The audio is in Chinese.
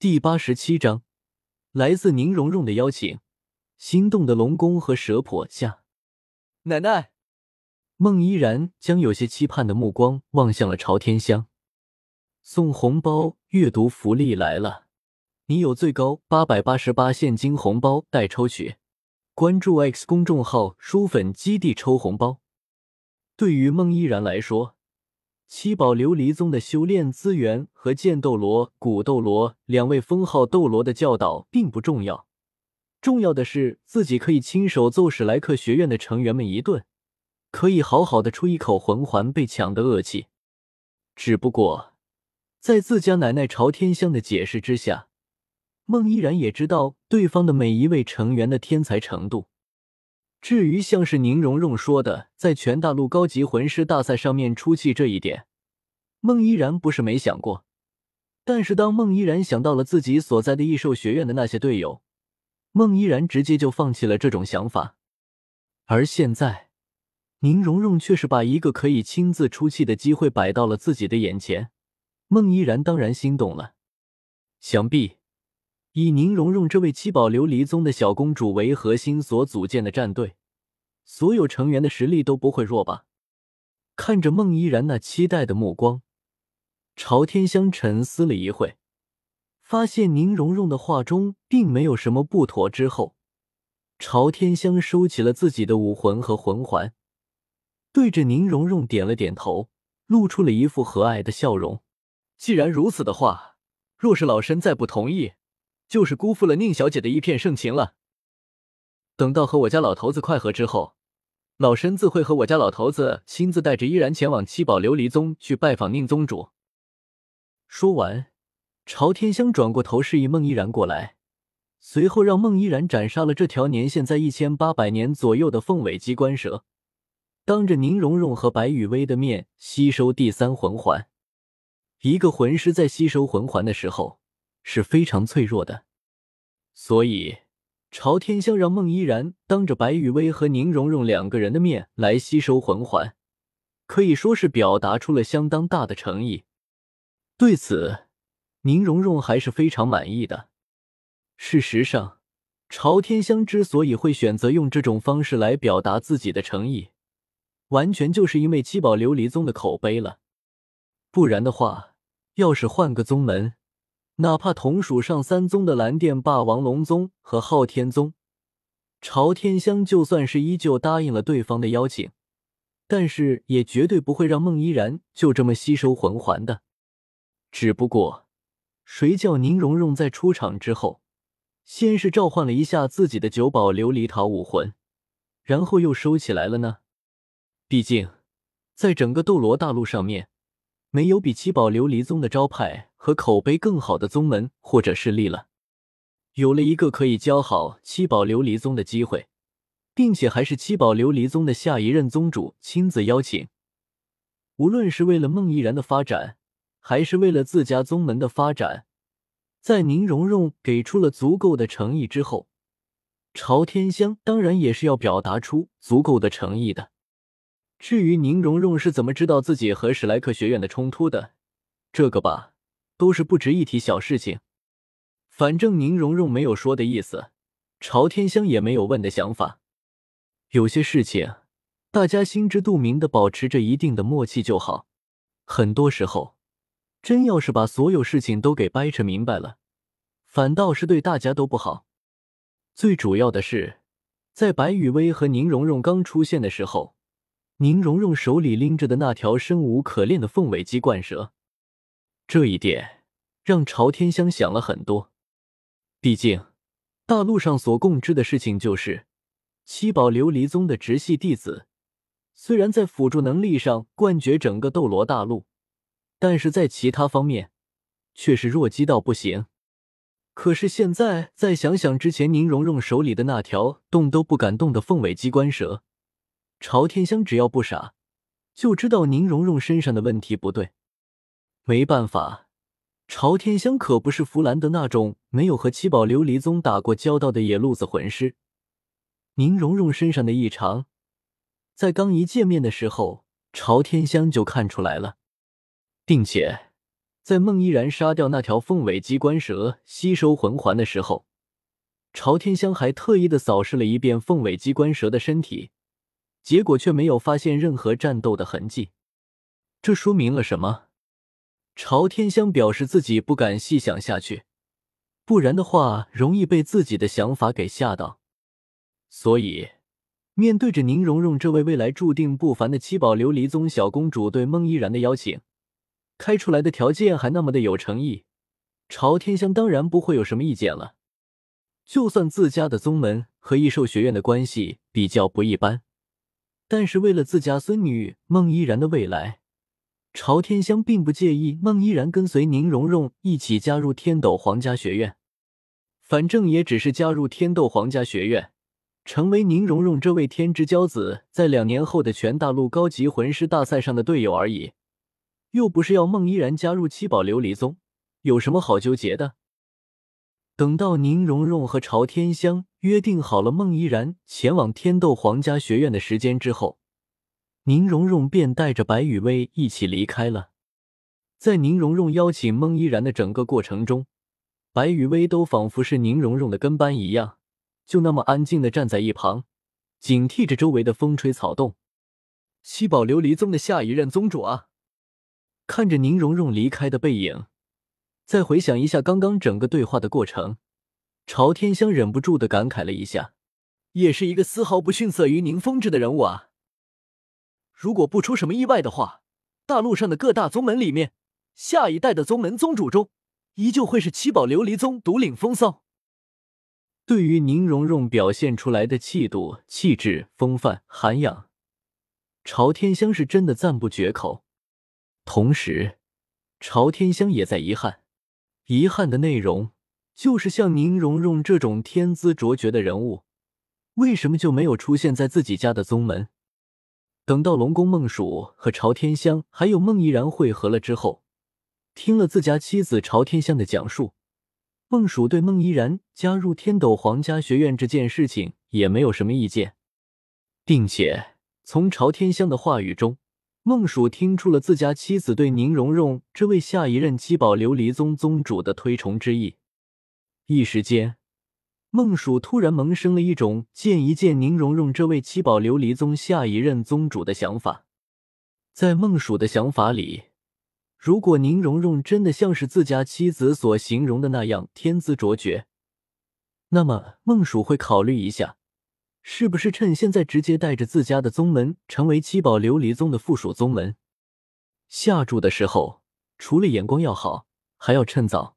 第八十七章，来自宁荣荣的邀请。心动的龙宫和蛇婆下，奶奶，孟依然将有些期盼的目光望向了朝天香。送红包阅读福利来了，你有最高八百八十八现金红包待抽取。关注 X 公众号“书粉基地”抽红包。对于孟依然来说。七宝琉璃宗的修炼资源和剑斗罗、古斗罗两位封号斗罗的教导并不重要，重要的是自己可以亲手揍史莱克学院的成员们一顿，可以好好的出一口魂环被抢的恶气。只不过，在自家奶奶朝天香的解释之下，孟依然也知道对方的每一位成员的天才程度。至于像是宁荣荣说的，在全大陆高级魂师大赛上面出气这一点，孟依然不是没想过。但是当孟依然想到了自己所在的异兽学院的那些队友，孟依然直接就放弃了这种想法。而现在，宁荣荣却是把一个可以亲自出气的机会摆到了自己的眼前，孟依然当然心动了。想必。以宁荣荣这位七宝琉璃宗的小公主为核心所组建的战队，所有成员的实力都不会弱吧？看着孟依然那期待的目光，朝天香沉思了一会，发现宁荣荣的话中并没有什么不妥之后，朝天香收起了自己的武魂和魂环，对着宁荣荣点了点头，露出了一副和蔼的笑容。既然如此的话，若是老身再不同意，就是辜负了宁小姐的一片盛情了。等到和我家老头子快合之后，老身自会和我家老头子亲自带着依然前往七宝琉璃宗去拜访宁宗主。说完，朝天香转过头示意孟依然过来，随后让孟依然斩杀了这条年限在一千八百年左右的凤尾机关蛇，当着宁荣荣和白雨薇的面吸收第三魂环。一个魂师在吸收魂环的时候。是非常脆弱的，所以朝天香让孟依然当着白雨薇和宁荣荣两个人的面来吸收魂环，可以说是表达出了相当大的诚意。对此，宁荣荣还是非常满意的。事实上，朝天香之所以会选择用这种方式来表达自己的诚意，完全就是因为七宝琉璃宗的口碑了。不然的话，要是换个宗门，哪怕同属上三宗的蓝电霸王龙宗和昊天宗，朝天香就算是依旧答应了对方的邀请，但是也绝对不会让孟依然就这么吸收魂环的。只不过，谁叫宁荣荣在出场之后，先是召唤了一下自己的九宝琉璃塔武魂，然后又收起来了呢？毕竟，在整个斗罗大陆上面。没有比七宝琉璃宗的招牌和口碑更好的宗门或者势力了。有了一个可以教好七宝琉璃宗的机会，并且还是七宝琉璃宗的下一任宗主亲自邀请，无论是为了孟依然的发展，还是为了自家宗门的发展，在宁荣荣给出了足够的诚意之后，朝天香当然也是要表达出足够的诚意的。至于宁荣荣是怎么知道自己和史莱克学院的冲突的，这个吧，都是不值一提小事情。反正宁荣荣没有说的意思，朝天香也没有问的想法。有些事情，大家心知肚明的，保持着一定的默契就好。很多时候，真要是把所有事情都给掰扯明白了，反倒是对大家都不好。最主要的是，在白雨薇和宁荣荣刚出现的时候。宁荣荣手里拎着的那条生无可恋的凤尾鸡冠蛇，这一点让朝天香想了很多。毕竟，大陆上所共知的事情就是七宝琉璃宗的直系弟子，虽然在辅助能力上冠绝整个斗罗大陆，但是在其他方面却是弱鸡到不行。可是现在再想想之前宁荣荣手里的那条动都不敢动的凤尾机关蛇。朝天香只要不傻，就知道宁荣荣身上的问题不对。没办法，朝天香可不是弗兰德那种没有和七宝琉璃宗打过交道的野路子魂师。宁荣荣身上的异常，在刚一见面的时候，朝天香就看出来了，并且在孟依然杀掉那条凤尾机关蛇、吸收魂环的时候，朝天香还特意的扫视了一遍凤尾机关蛇的身体，结果却没有发现任何战斗的痕迹。这说明了什么？朝天香表示自己不敢细想下去，不然的话容易被自己的想法给吓到。所以，面对着宁荣荣这位未来注定不凡的七宝琉璃宗小公主对孟依然的邀请，开出来的条件还那么的有诚意，朝天香当然不会有什么意见了。就算自家的宗门和异兽学院的关系比较不一般，但是为了自家孙女孟依然的未来，朝天香并不介意孟依然跟随宁荣荣一起加入天斗皇家学院。反正也只是加入天斗皇家学院，成为宁荣荣这位天之骄子在两年后的全大陆高级魂师大赛上的队友而已，又不是要孟依然加入七宝琉璃宗，有什么好纠结的？等到宁荣荣和朝天香约定好了孟依然前往天斗皇家学院的时间之后，宁荣荣便带着白雨薇一起离开了。在宁荣荣邀请孟依然的整个过程中，白雨薇都仿佛是宁荣荣的跟班一样，就那么安静的站在一旁，警惕着周围的风吹草动。七宝琉璃宗的下一任宗主啊！看着宁荣荣离开的背影。再回想一下刚刚整个对话的过程，朝天香忍不住的感慨了一下，也是一个丝毫不逊色于宁风致的人物啊。如果不出什么意外的话，大陆上的各大宗门里面，下一代的宗门宗主中，依旧会是七宝琉璃宗独领风骚。对于宁荣荣表现出来的气度、气质、风范、涵养，朝天香是真的赞不绝口。同时，朝天香也在遗憾。遗憾的内容就是像宁荣荣这种天资卓绝的人物，为什么就没有出现在自己家的宗门？等到龙宫孟蜀和朝天香还有孟依然会合了之后，听了自家妻子朝天香的讲述，孟蜀对孟依然加入天斗皇家学院这件事情也没有什么意见，并且从朝天香的话语中。孟蜀听出了自家妻子对宁荣荣这位下一任七宝琉璃宗宗主的推崇之意，一时间，孟蜀突然萌生了一种见一见宁荣荣这位七宝琉璃宗下一任宗主的想法。在孟蜀的想法里，如果宁荣荣真的像是自家妻子所形容的那样天资卓绝，那么孟蜀会考虑一下。是不是趁现在直接带着自家的宗门成为七宝琉璃宗的附属宗门？下注的时候，除了眼光要好，还要趁早。